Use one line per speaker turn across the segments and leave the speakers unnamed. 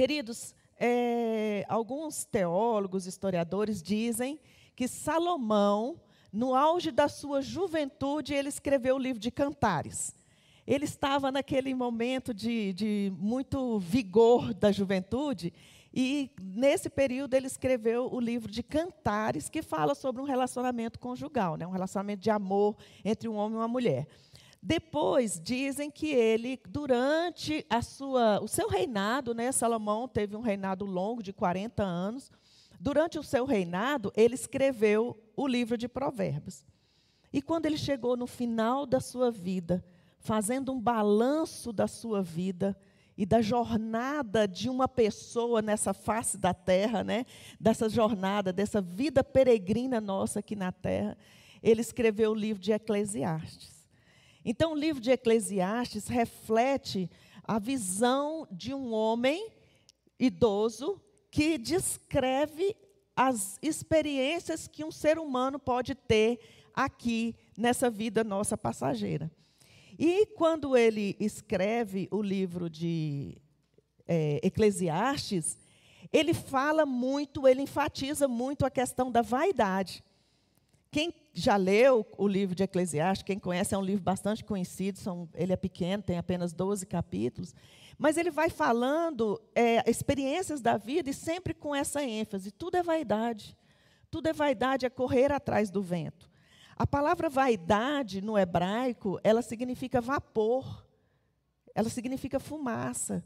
Queridos, é, alguns teólogos, historiadores dizem que Salomão, no auge da sua juventude, ele escreveu o livro de Cantares. Ele estava naquele momento de, de muito vigor da juventude, e nesse período ele escreveu o livro de Cantares, que fala sobre um relacionamento conjugal, né? um relacionamento de amor entre um homem e uma mulher. Depois dizem que ele, durante a sua, o seu reinado, né, Salomão teve um reinado longo de 40 anos. Durante o seu reinado, ele escreveu o livro de Provérbios. E quando ele chegou no final da sua vida, fazendo um balanço da sua vida e da jornada de uma pessoa nessa face da terra, né? Dessa jornada, dessa vida peregrina nossa aqui na terra, ele escreveu o livro de Eclesiastes. Então, o livro de Eclesiastes reflete a visão de um homem idoso que descreve as experiências que um ser humano pode ter aqui nessa vida nossa passageira. E quando ele escreve o livro de é, Eclesiastes, ele fala muito, ele enfatiza muito a questão da vaidade. Quem já leu o livro de Eclesiastes, quem conhece, é um livro bastante conhecido, são, ele é pequeno, tem apenas 12 capítulos, mas ele vai falando é, experiências da vida e sempre com essa ênfase: tudo é vaidade. Tudo é vaidade, é correr atrás do vento. A palavra vaidade no hebraico, ela significa vapor, ela significa fumaça.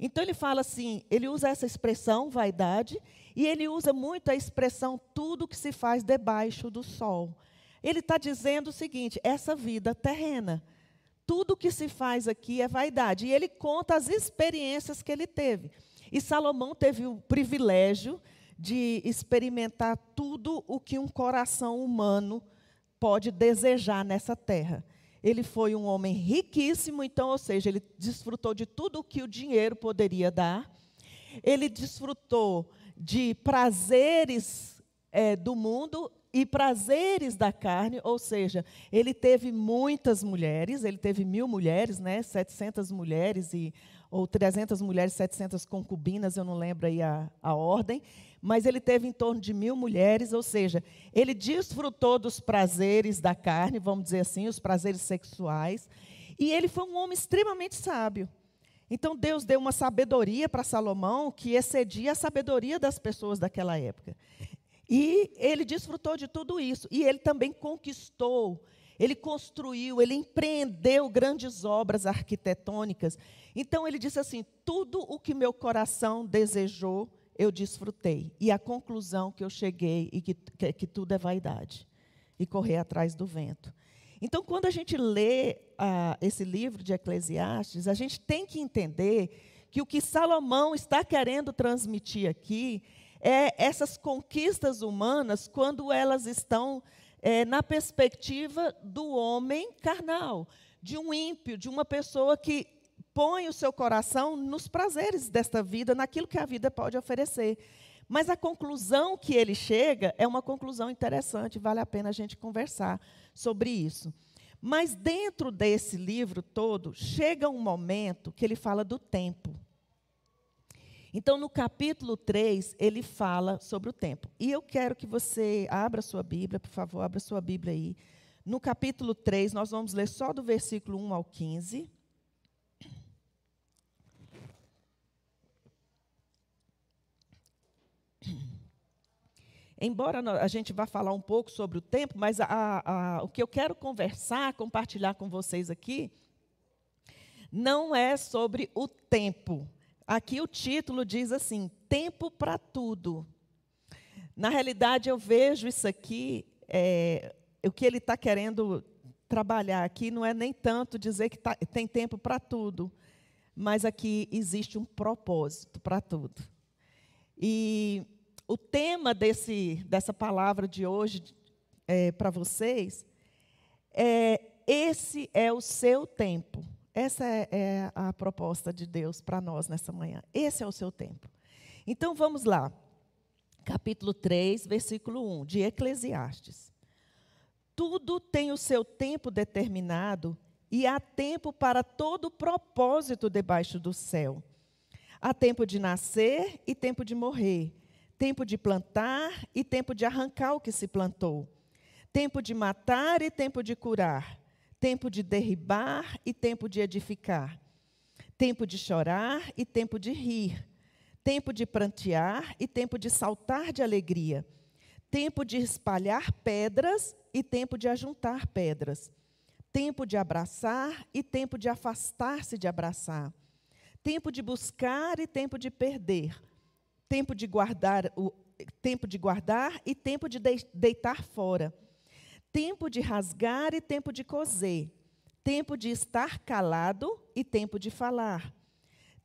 Então ele fala assim, ele usa essa expressão vaidade e ele usa muito a expressão tudo que se faz debaixo do sol. Ele está dizendo o seguinte: essa vida terrena, tudo que se faz aqui é vaidade. E ele conta as experiências que ele teve. E Salomão teve o privilégio de experimentar tudo o que um coração humano pode desejar nessa terra. Ele foi um homem riquíssimo, então, ou seja, ele desfrutou de tudo o que o dinheiro poderia dar. Ele desfrutou de prazeres é, do mundo e prazeres da carne, ou seja, ele teve muitas mulheres, ele teve mil mulheres, né, 700 mulheres, e, ou 300 mulheres, 700 concubinas, eu não lembro aí a, a ordem, mas ele teve em torno de mil mulheres, ou seja, ele desfrutou dos prazeres da carne, vamos dizer assim, os prazeres sexuais, e ele foi um homem extremamente sábio. Então Deus deu uma sabedoria para Salomão que excedia a sabedoria das pessoas daquela época. E ele desfrutou de tudo isso. E ele também conquistou, ele construiu, ele empreendeu grandes obras arquitetônicas. Então ele disse assim: tudo o que meu coração desejou, eu desfrutei. E a conclusão que eu cheguei e que, que, que tudo é vaidade e correr atrás do vento. Então, quando a gente lê ah, esse livro de Eclesiastes, a gente tem que entender que o que Salomão está querendo transmitir aqui é essas conquistas humanas quando elas estão é, na perspectiva do homem carnal, de um ímpio, de uma pessoa que põe o seu coração nos prazeres desta vida, naquilo que a vida pode oferecer. Mas a conclusão que ele chega é uma conclusão interessante, vale a pena a gente conversar sobre isso. Mas dentro desse livro todo, chega um momento que ele fala do tempo. Então, no capítulo 3, ele fala sobre o tempo. E eu quero que você abra sua Bíblia, por favor, abra sua Bíblia aí. No capítulo 3, nós vamos ler só do versículo 1 ao 15. Embora a gente vá falar um pouco sobre o tempo, mas a, a, o que eu quero conversar, compartilhar com vocês aqui, não é sobre o tempo, Aqui o título diz assim: tempo para tudo. Na realidade, eu vejo isso aqui, é, o que ele está querendo trabalhar aqui não é nem tanto dizer que tá, tem tempo para tudo, mas aqui existe um propósito para tudo. E o tema desse, dessa palavra de hoje é, para vocês é: esse é o seu tempo. Essa é, é a proposta de Deus para nós nessa manhã. Esse é o seu tempo. Então vamos lá. Capítulo 3, versículo 1 de Eclesiastes. Tudo tem o seu tempo determinado e há tempo para todo propósito debaixo do céu. Há tempo de nascer e tempo de morrer, tempo de plantar e tempo de arrancar o que se plantou, tempo de matar e tempo de curar, tempo de derribar e tempo de edificar, tempo de chorar e tempo de rir, tempo de prantear e tempo de saltar de alegria, tempo de espalhar pedras e tempo de ajuntar pedras, tempo de abraçar e tempo de afastar-se de abraçar, tempo de buscar e tempo de perder, tempo de guardar o tempo de guardar e tempo de deitar fora, tempo de rasgar e tempo de coser, tempo de estar calado e tempo de falar,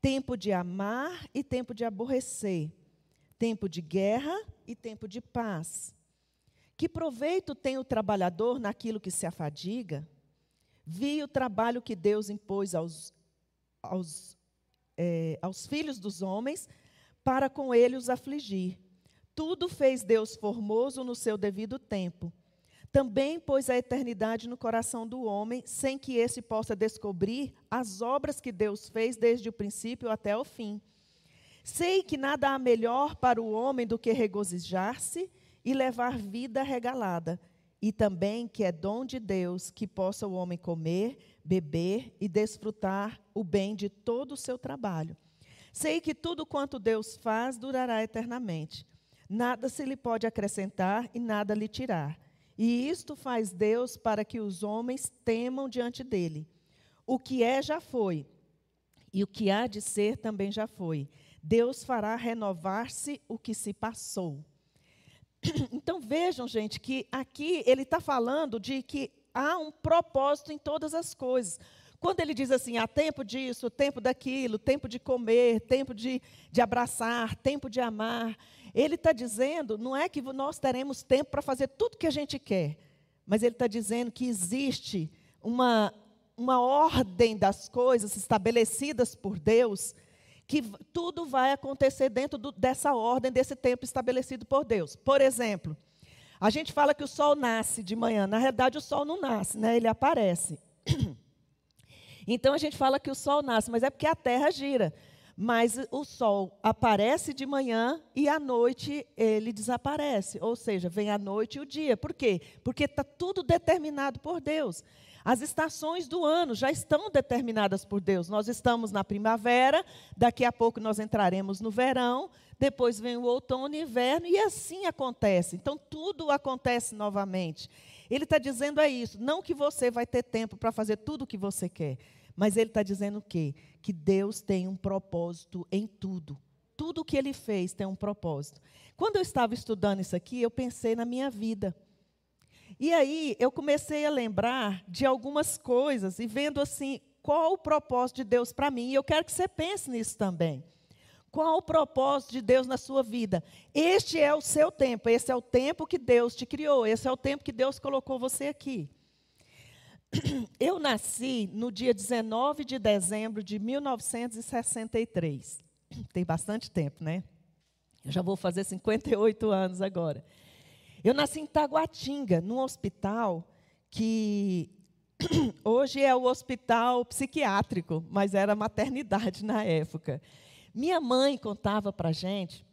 tempo de amar e tempo de aborrecer, tempo de guerra e tempo de paz. Que proveito tem o trabalhador naquilo que se afadiga? Vi o trabalho que Deus impôs aos, aos é, aos filhos dos homens, para com ele os afligir. Tudo fez Deus formoso no seu devido tempo. Também pôs a eternidade no coração do homem, sem que esse possa descobrir as obras que Deus fez desde o princípio até o fim. Sei que nada há melhor para o homem do que regozijar-se e levar vida regalada, e também que é dom de Deus que possa o homem comer, beber e desfrutar o bem de todo o seu trabalho. Sei que tudo quanto Deus faz durará eternamente. Nada se lhe pode acrescentar e nada lhe tirar. E isto faz Deus para que os homens temam diante dele. O que é já foi, e o que há de ser também já foi. Deus fará renovar-se o que se passou. Então vejam, gente, que aqui ele está falando de que há um propósito em todas as coisas. Quando ele diz assim, há tempo disso, tempo daquilo, tempo de comer, tempo de, de abraçar, tempo de amar, ele está dizendo, não é que nós teremos tempo para fazer tudo que a gente quer, mas ele está dizendo que existe uma, uma ordem das coisas estabelecidas por Deus, que tudo vai acontecer dentro do, dessa ordem, desse tempo estabelecido por Deus. Por exemplo, a gente fala que o sol nasce de manhã. Na realidade, o sol não nasce, né? ele aparece. Então a gente fala que o sol nasce, mas é porque a terra gira. Mas o sol aparece de manhã e à noite ele desaparece. Ou seja, vem a noite e o dia. Por quê? Porque está tudo determinado por Deus. As estações do ano já estão determinadas por Deus. Nós estamos na primavera, daqui a pouco nós entraremos no verão, depois vem o outono e inverno, e assim acontece. Então, tudo acontece novamente. Ele está dizendo é isso, não que você vai ter tempo para fazer tudo o que você quer, mas ele está dizendo o quê? Que Deus tem um propósito em tudo. Tudo que ele fez tem um propósito. Quando eu estava estudando isso aqui, eu pensei na minha vida. E aí eu comecei a lembrar de algumas coisas e vendo assim, qual o propósito de Deus para mim. E eu quero que você pense nisso também. Qual o propósito de Deus na sua vida? Este é o seu tempo, esse é o tempo que Deus te criou, esse é o tempo que Deus colocou você aqui. Eu nasci no dia 19 de dezembro de 1963. Tem bastante tempo, né? Eu já vou fazer 58 anos agora. Eu nasci em Taguatinga, num hospital que hoje é o hospital psiquiátrico, mas era maternidade na época. Minha mãe contava para gente,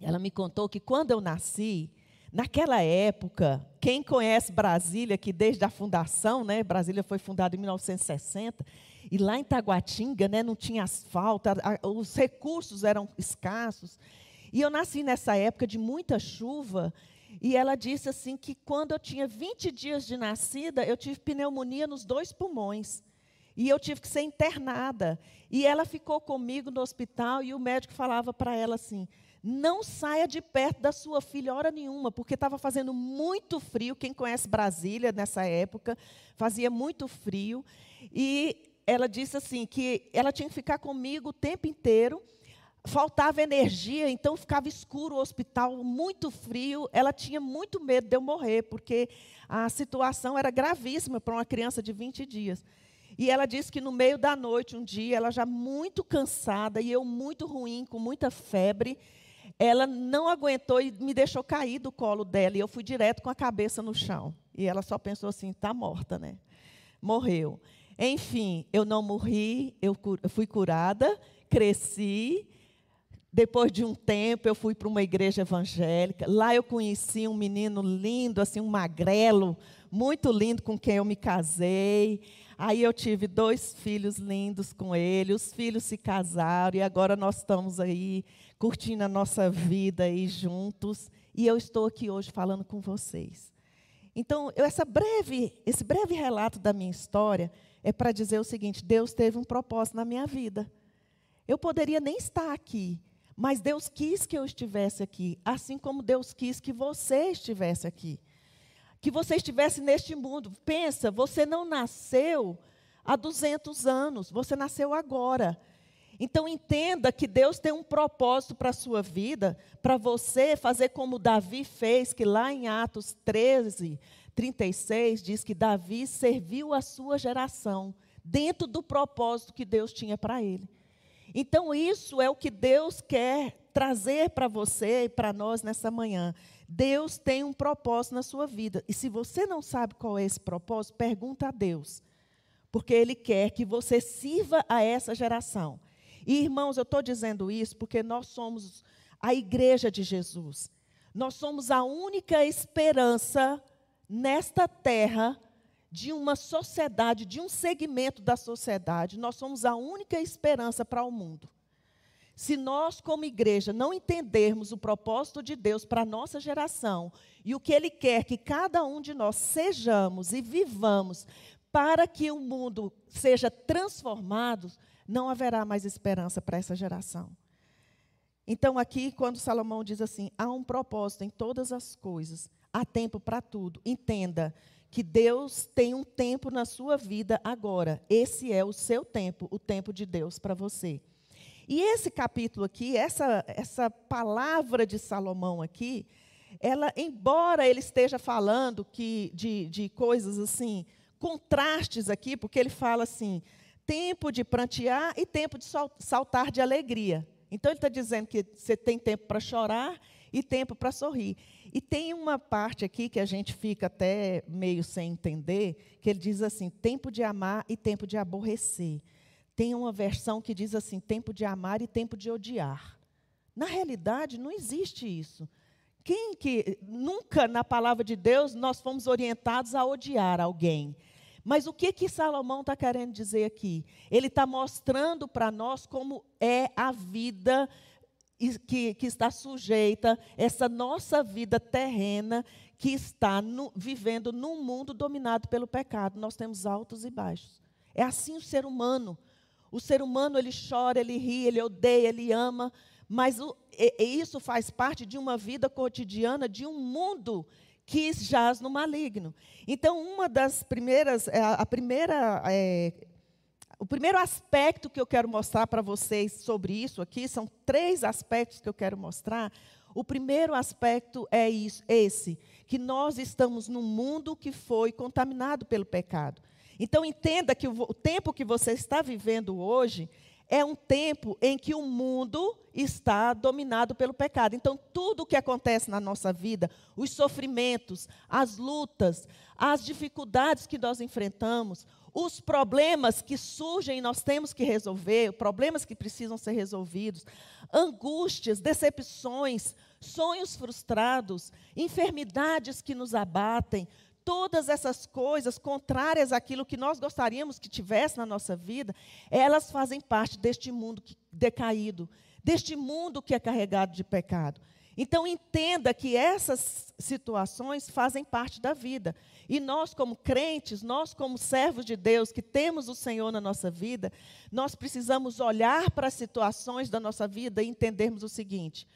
ela me contou que quando eu nasci, naquela época, quem conhece Brasília, que desde a fundação, né, Brasília foi fundada em 1960, e lá em Taguatinga né, não tinha asfalto, a, os recursos eram escassos. E eu nasci nessa época de muita chuva, e ela disse assim que quando eu tinha 20 dias de nascida, eu tive pneumonia nos dois pulmões. E eu tive que ser internada. E ela ficou comigo no hospital e o médico falava para ela assim: não saia de perto da sua filha hora nenhuma, porque estava fazendo muito frio. Quem conhece Brasília nessa época, fazia muito frio. E ela disse assim: que ela tinha que ficar comigo o tempo inteiro. Faltava energia, então ficava escuro o hospital, muito frio. Ela tinha muito medo de eu morrer, porque a situação era gravíssima para uma criança de 20 dias. E ela disse que no meio da noite, um dia, ela já muito cansada e eu muito ruim, com muita febre, ela não aguentou e me deixou cair do colo dela. E eu fui direto com a cabeça no chão. E ela só pensou assim: está morta, né? Morreu. Enfim, eu não morri, eu fui curada, cresci, depois de um tempo, eu fui para uma igreja evangélica. Lá eu conheci um menino lindo, assim, um magrelo, muito lindo, com quem eu me casei. Aí eu tive dois filhos lindos com ele, os filhos se casaram e agora nós estamos aí curtindo a nossa vida aí juntos. E eu estou aqui hoje falando com vocês. Então, eu, essa breve, esse breve relato da minha história é para dizer o seguinte: Deus teve um propósito na minha vida. Eu poderia nem estar aqui, mas Deus quis que eu estivesse aqui, assim como Deus quis que você estivesse aqui. Que você estivesse neste mundo. Pensa, você não nasceu há 200 anos, você nasceu agora. Então entenda que Deus tem um propósito para a sua vida, para você fazer como Davi fez, que lá em Atos 13, 36 diz que Davi serviu a sua geração dentro do propósito que Deus tinha para ele. Então, isso é o que Deus quer trazer para você e para nós nessa manhã. Deus tem um propósito na sua vida. E se você não sabe qual é esse propósito, pergunta a Deus. Porque Ele quer que você sirva a essa geração. E, irmãos, eu estou dizendo isso porque nós somos a igreja de Jesus. Nós somos a única esperança nesta terra de uma sociedade, de um segmento da sociedade, nós somos a única esperança para o mundo. Se nós, como igreja, não entendermos o propósito de Deus para a nossa geração e o que Ele quer que cada um de nós sejamos e vivamos para que o mundo seja transformado, não haverá mais esperança para essa geração. Então, aqui, quando Salomão diz assim: há um propósito em todas as coisas, há tempo para tudo. Entenda que Deus tem um tempo na sua vida agora. Esse é o seu tempo, o tempo de Deus para você. E esse capítulo aqui, essa, essa palavra de Salomão aqui, ela, embora ele esteja falando que, de, de coisas assim, contrastes aqui, porque ele fala assim, tempo de prantear e tempo de saltar de alegria. Então ele está dizendo que você tem tempo para chorar e tempo para sorrir. E tem uma parte aqui que a gente fica até meio sem entender, que ele diz assim: tempo de amar e tempo de aborrecer. Tem uma versão que diz assim: tempo de amar e tempo de odiar. Na realidade, não existe isso. Quem que nunca na palavra de Deus nós fomos orientados a odiar alguém? Mas o que que Salomão está querendo dizer aqui? Ele está mostrando para nós como é a vida que, que está sujeita, essa nossa vida terrena que está no, vivendo num mundo dominado pelo pecado. Nós temos altos e baixos. É assim o ser humano. O ser humano, ele chora, ele ri, ele odeia, ele ama, mas o, e, e isso faz parte de uma vida cotidiana, de um mundo que jaz no maligno. Então, uma das primeiras, é, a primeira é, o primeiro aspecto que eu quero mostrar para vocês sobre isso aqui, são três aspectos que eu quero mostrar. O primeiro aspecto é isso, esse, que nós estamos num mundo que foi contaminado pelo pecado. Então entenda que o, tempo que você está vivendo hoje é um tempo em que o mundo está dominado pelo pecado. Então, tudo o que acontece na nossa vida, os sofrimentos, as lutas, as dificuldades que nós enfrentamos, os problemas que surgem e nós temos que resolver, problemas que precisam ser resolvidos, angústias, decepções, sonhos frustrados, enfermidades que nos abatem, todas essas coisas contrárias àquilo que nós gostaríamos que tivesse na nossa vida, elas fazem parte deste mundo decaído, deste mundo que é carregado de pecado. Então entenda que essas situações fazem parte da vida. E nós, como crentes, nós, como servos de Deus, que temos o Senhor na nossa vida, nós precisamos olhar para as situações da nossa vida e entendermos o seguinte: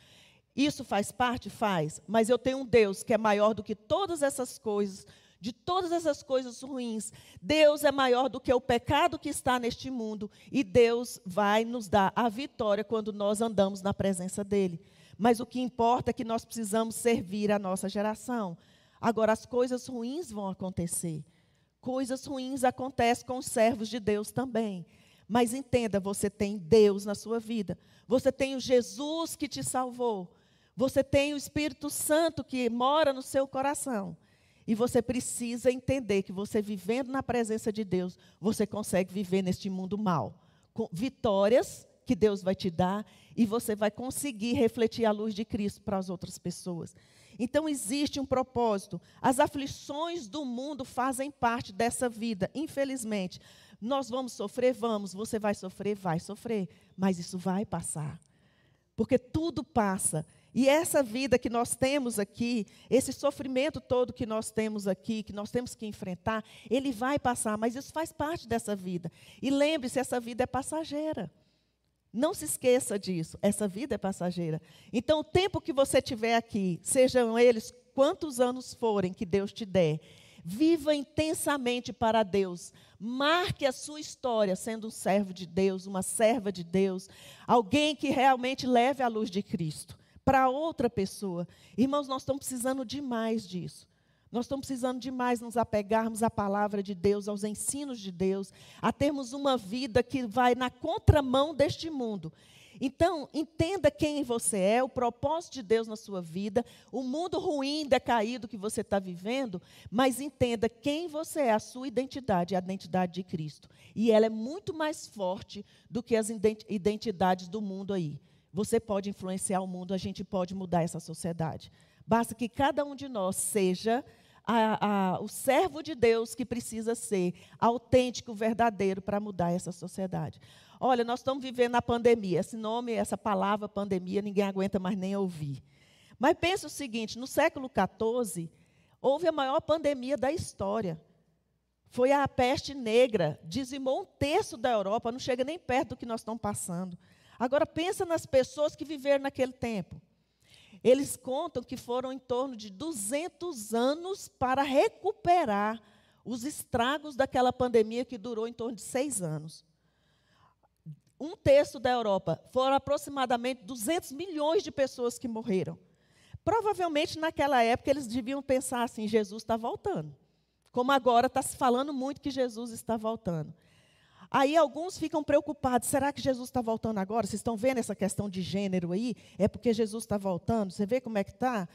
isso faz parte? Faz. Mas eu tenho um Deus que é maior do que todas essas coisas, de todas essas coisas ruins. Deus é maior do que o pecado que está neste mundo. E Deus vai nos dar a vitória quando nós andamos na presença dEle. Mas o que importa é que nós precisamos servir a nossa geração. Agora, as coisas ruins vão acontecer. Coisas ruins acontecem com os servos de Deus também. Mas entenda, você tem Deus na sua vida. Você tem o Jesus que te salvou. Você tem o Espírito Santo que mora no seu coração. E você precisa entender que você vivendo na presença de Deus, você consegue viver neste mundo mal. Com vitórias que Deus vai te dar e você vai conseguir refletir a luz de Cristo para as outras pessoas. Então existe um propósito. As aflições do mundo fazem parte dessa vida, infelizmente. Nós vamos sofrer? Vamos. Você vai sofrer? Vai sofrer. Mas isso vai passar. Porque tudo passa. E essa vida que nós temos aqui, esse sofrimento todo que nós temos aqui, que nós temos que enfrentar, ele vai passar, mas isso faz parte dessa vida. E lembre-se, essa vida é passageira. Não se esqueça disso, essa vida é passageira. Então, o tempo que você tiver aqui, sejam eles quantos anos forem que Deus te der, viva intensamente para Deus. Marque a sua história sendo um servo de Deus, uma serva de Deus, alguém que realmente leve a luz de Cristo para outra pessoa. Irmãos, nós estamos precisando demais disso. Nós estamos precisando demais nos apegarmos à palavra de Deus, aos ensinos de Deus, a termos uma vida que vai na contramão deste mundo. Então, entenda quem você é, o propósito de Deus na sua vida, o mundo ruim, decaído que você está vivendo, mas entenda quem você é, a sua identidade, a identidade de Cristo. E ela é muito mais forte do que as identidades do mundo aí. Você pode influenciar o mundo, a gente pode mudar essa sociedade. Basta que cada um de nós seja a, a, o servo de Deus que precisa ser autêntico, verdadeiro para mudar essa sociedade. Olha, nós estamos vivendo a pandemia. Esse nome, essa palavra pandemia, ninguém aguenta mais nem ouvir. Mas pense o seguinte: no século XIV, houve a maior pandemia da história. Foi a peste negra, dizimou um terço da Europa, não chega nem perto do que nós estamos passando. Agora pensa nas pessoas que viveram naquele tempo. Eles contam que foram em torno de 200 anos para recuperar os estragos daquela pandemia que durou em torno de seis anos. Um terço da Europa foram aproximadamente 200 milhões de pessoas que morreram. Provavelmente naquela época eles deviam pensar assim: Jesus está voltando. Como agora está se falando muito que Jesus está voltando. Aí alguns ficam preocupados: será que Jesus está voltando agora? Vocês estão vendo essa questão de gênero aí? É porque Jesus está voltando? Você vê como é que está?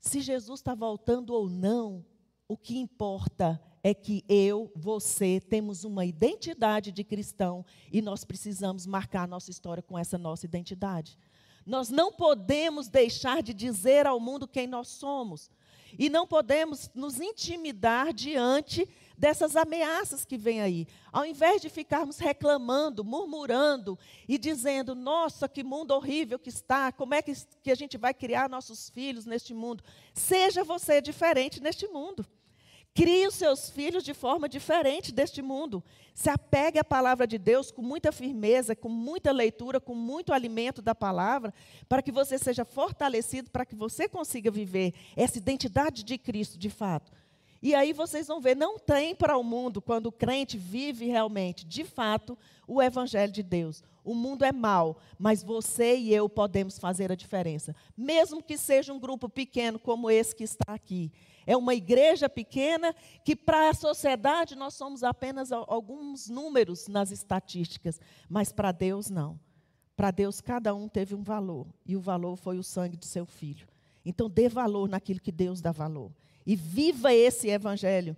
Se Jesus está voltando ou não, o que importa é que eu, você, temos uma identidade de cristão e nós precisamos marcar nossa história com essa nossa identidade. Nós não podemos deixar de dizer ao mundo quem nós somos. E não podemos nos intimidar diante dessas ameaças que vêm aí. Ao invés de ficarmos reclamando, murmurando e dizendo: nossa, que mundo horrível que está, como é que, que a gente vai criar nossos filhos neste mundo? Seja você diferente neste mundo. Crie os seus filhos de forma diferente deste mundo. Se apegue à palavra de Deus com muita firmeza, com muita leitura, com muito alimento da palavra, para que você seja fortalecido, para que você consiga viver essa identidade de Cristo de fato. E aí vocês vão ver, não tem para o mundo, quando o crente vive realmente, de fato, o Evangelho de Deus. O mundo é mau, mas você e eu podemos fazer a diferença. Mesmo que seja um grupo pequeno como esse que está aqui. É uma igreja pequena que, para a sociedade, nós somos apenas alguns números nas estatísticas, mas para Deus, não. Para Deus, cada um teve um valor, e o valor foi o sangue de seu filho. Então, dê valor naquilo que Deus dá valor e viva esse evangelho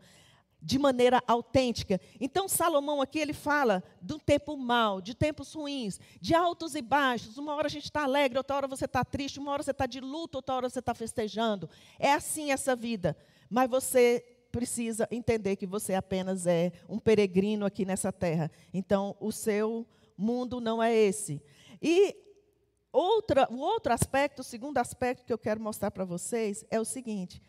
de maneira autêntica. Então, Salomão aqui ele fala do tempo mal, de tempos ruins, de altos e baixos. Uma hora a gente está alegre, outra hora você está triste, uma hora você está de luto, outra hora você está festejando. É assim essa vida. Mas você precisa entender que você apenas é um peregrino aqui nessa terra. Então, o seu mundo não é esse. E outra, o outro aspecto, o segundo aspecto que eu quero mostrar para vocês é o seguinte: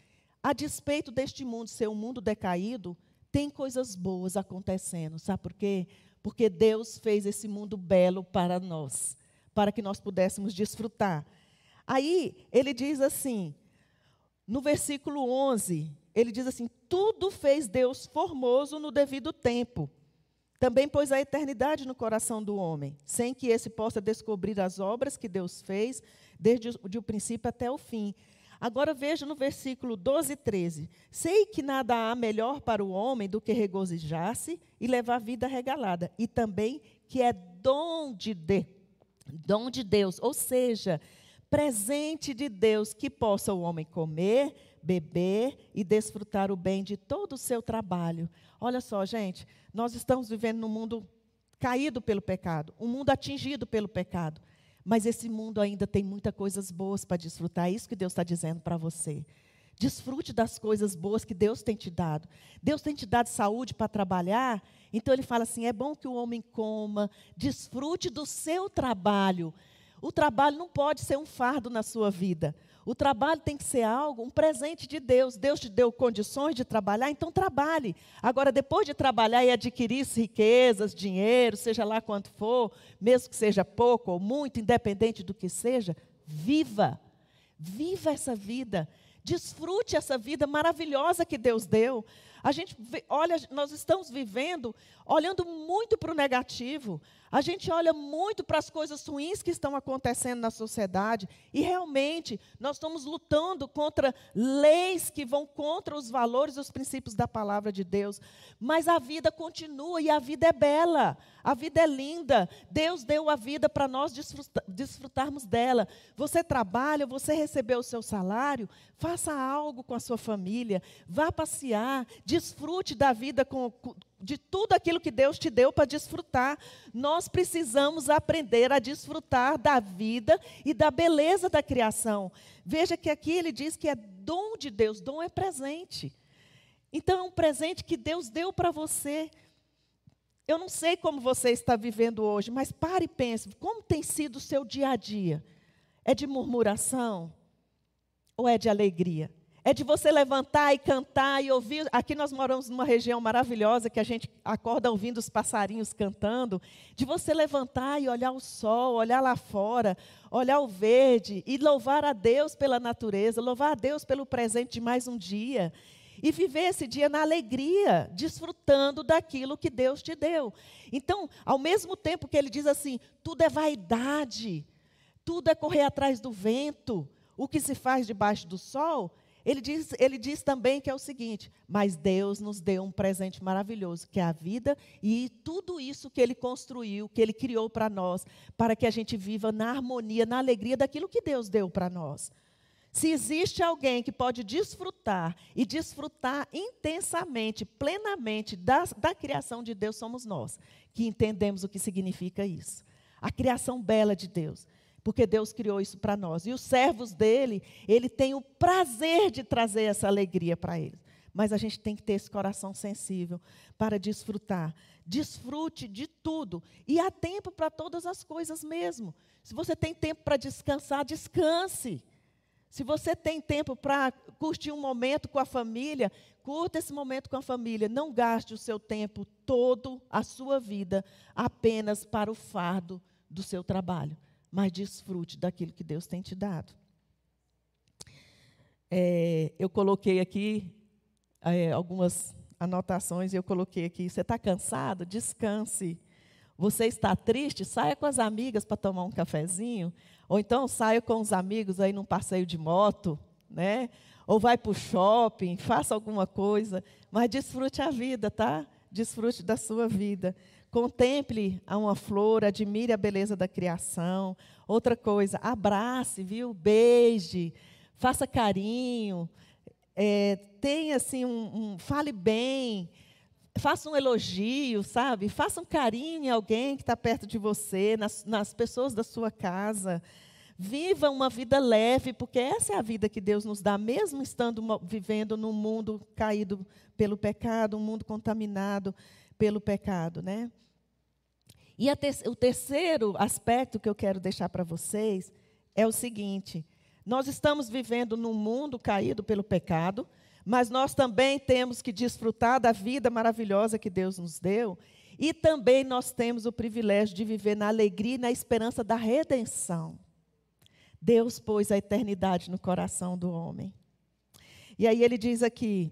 a despeito deste mundo ser um mundo decaído, tem coisas boas acontecendo. Sabe por quê? Porque Deus fez esse mundo belo para nós, para que nós pudéssemos desfrutar. Aí ele diz assim, no versículo 11, ele diz assim: Tudo fez Deus formoso no devido tempo. Também pôs a eternidade no coração do homem, sem que esse possa descobrir as obras que Deus fez, desde o princípio até o fim. Agora veja no versículo 12 e 13. Sei que nada há melhor para o homem do que regozijar-se e levar vida regalada, e também que é dom de, de, dom de Deus, ou seja, presente de Deus que possa o homem comer, beber e desfrutar o bem de todo o seu trabalho. Olha só, gente, nós estamos vivendo num mundo caído pelo pecado, um mundo atingido pelo pecado. Mas esse mundo ainda tem muitas coisas boas para desfrutar. É isso que Deus está dizendo para você. Desfrute das coisas boas que Deus tem te dado. Deus tem te dado saúde para trabalhar. Então ele fala assim: é bom que o homem coma, desfrute do seu trabalho. O trabalho não pode ser um fardo na sua vida. O trabalho tem que ser algo, um presente de Deus. Deus te deu condições de trabalhar, então trabalhe. Agora, depois de trabalhar e adquirir riquezas, dinheiro, seja lá quanto for, mesmo que seja pouco ou muito, independente do que seja, viva. Viva essa vida. Desfrute essa vida maravilhosa que Deus deu. A gente olha, nós estamos vivendo olhando muito para o negativo. A gente olha muito para as coisas ruins que estão acontecendo na sociedade e realmente nós estamos lutando contra leis que vão contra os valores e os princípios da palavra de Deus. Mas a vida continua e a vida é bela, a vida é linda. Deus deu a vida para nós desfrutarmos dela. Você trabalha, você recebeu o seu salário, faça algo com a sua família, vá passear, desfrute da vida com, de tudo aquilo que Deus te deu para desfrutar. Nós precisamos aprender a desfrutar da vida e da beleza da criação. Veja que aqui ele diz que é dom de Deus, dom é presente. Então é um presente que Deus deu para você. Eu não sei como você está vivendo hoje, mas pare e pense: como tem sido o seu dia a dia? É de murmuração ou é de alegria? é de você levantar e cantar e ouvir. Aqui nós moramos numa região maravilhosa que a gente acorda ouvindo os passarinhos cantando. De você levantar e olhar o sol, olhar lá fora, olhar o verde e louvar a Deus pela natureza, louvar a Deus pelo presente de mais um dia. E viver esse dia na alegria, desfrutando daquilo que Deus te deu. Então, ao mesmo tempo que ele diz assim: tudo é vaidade, tudo é correr atrás do vento, o que se faz debaixo do sol, ele diz, ele diz também que é o seguinte: mas Deus nos deu um presente maravilhoso, que é a vida e tudo isso que Ele construiu, que Ele criou para nós, para que a gente viva na harmonia, na alegria daquilo que Deus deu para nós. Se existe alguém que pode desfrutar e desfrutar intensamente, plenamente da, da criação de Deus, somos nós, que entendemos o que significa isso. A criação bela de Deus porque Deus criou isso para nós. E os servos dele, ele tem o prazer de trazer essa alegria para eles. Mas a gente tem que ter esse coração sensível para desfrutar. Desfrute de tudo. E há tempo para todas as coisas mesmo. Se você tem tempo para descansar, descanse. Se você tem tempo para curtir um momento com a família, curta esse momento com a família. Não gaste o seu tempo todo, a sua vida, apenas para o fardo do seu trabalho mas desfrute daquilo que Deus tem te dado. É, eu coloquei aqui é, algumas anotações, eu coloquei aqui: você está cansado? Descanse. Você está triste? Saia com as amigas para tomar um cafezinho. Ou então saia com os amigos aí num passeio de moto, né? Ou vai para o shopping, faça alguma coisa, mas desfrute a vida, tá? Desfrute da sua vida. Contemple a uma flor, admire a beleza da criação. Outra coisa, abrace, viu? Beije, faça carinho, é, tenha assim um, um, fale bem, faça um elogio, sabe? Faça um carinho em alguém que está perto de você, nas, nas pessoas da sua casa. Viva uma vida leve, porque essa é a vida que Deus nos dá, mesmo estando vivendo num mundo caído pelo pecado, um mundo contaminado pelo pecado, né? E te o terceiro aspecto que eu quero deixar para vocês é o seguinte: nós estamos vivendo num mundo caído pelo pecado, mas nós também temos que desfrutar da vida maravilhosa que Deus nos deu, e também nós temos o privilégio de viver na alegria e na esperança da redenção. Deus pôs a eternidade no coração do homem. E aí ele diz aqui,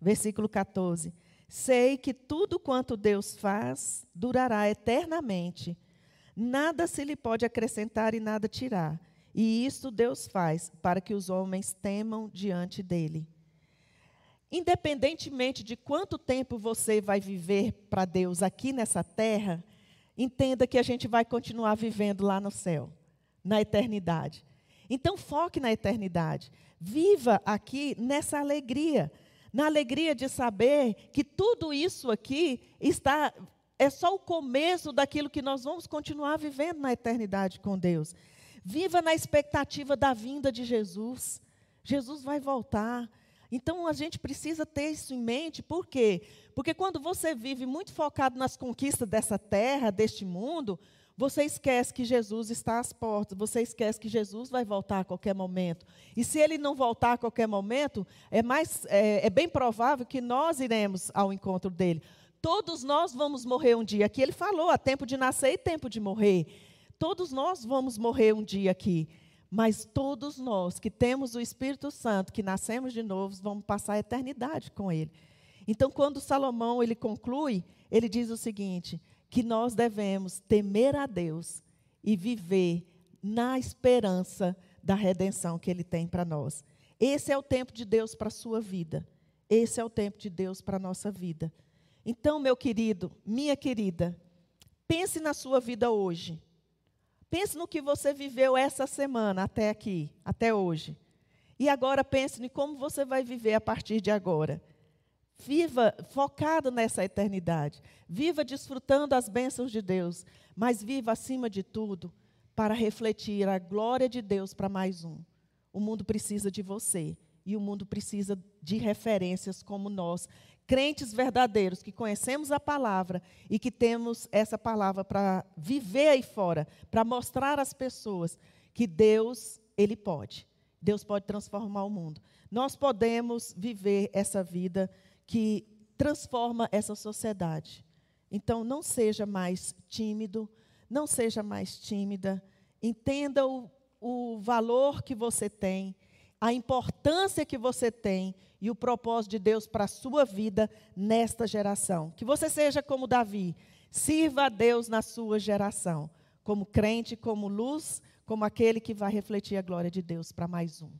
versículo 14: Sei que tudo quanto Deus faz durará eternamente. Nada se lhe pode acrescentar e nada tirar. E isso Deus faz para que os homens temam diante dele. Independentemente de quanto tempo você vai viver para Deus aqui nessa terra, entenda que a gente vai continuar vivendo lá no céu, na eternidade. Então foque na eternidade. Viva aqui nessa alegria na alegria de saber que tudo isso aqui está é só o começo daquilo que nós vamos continuar vivendo na eternidade com Deus. Viva na expectativa da vinda de Jesus. Jesus vai voltar. Então a gente precisa ter isso em mente, por quê? Porque quando você vive muito focado nas conquistas dessa terra, deste mundo, você esquece que Jesus está às portas, você esquece que Jesus vai voltar a qualquer momento. E se ele não voltar a qualquer momento, é, mais, é, é bem provável que nós iremos ao encontro dele. Todos nós vamos morrer um dia. Aqui ele falou: há tempo de nascer e tempo de morrer. Todos nós vamos morrer um dia aqui. Mas todos nós que temos o Espírito Santo, que nascemos de novo, vamos passar a eternidade com ele. Então, quando Salomão ele conclui, ele diz o seguinte: que nós devemos temer a Deus e viver na esperança da redenção que Ele tem para nós. Esse é o tempo de Deus para a sua vida. Esse é o tempo de Deus para a nossa vida. Então, meu querido, minha querida, pense na sua vida hoje. Pense no que você viveu essa semana até aqui, até hoje. E agora pense em como você vai viver a partir de agora. Viva focado nessa eternidade. Viva desfrutando as bênçãos de Deus. Mas viva, acima de tudo, para refletir a glória de Deus para mais um. O mundo precisa de você. E o mundo precisa de referências como nós, crentes verdadeiros, que conhecemos a palavra e que temos essa palavra para viver aí fora, para mostrar às pessoas que Deus, Ele pode. Deus pode transformar o mundo. Nós podemos viver essa vida que transforma essa sociedade. Então, não seja mais tímido, não seja mais tímida, entenda o, o valor que você tem, a importância que você tem e o propósito de Deus para a sua vida nesta geração. Que você seja como Davi, sirva a Deus na sua geração, como crente, como luz, como aquele que vai refletir a glória de Deus para mais um.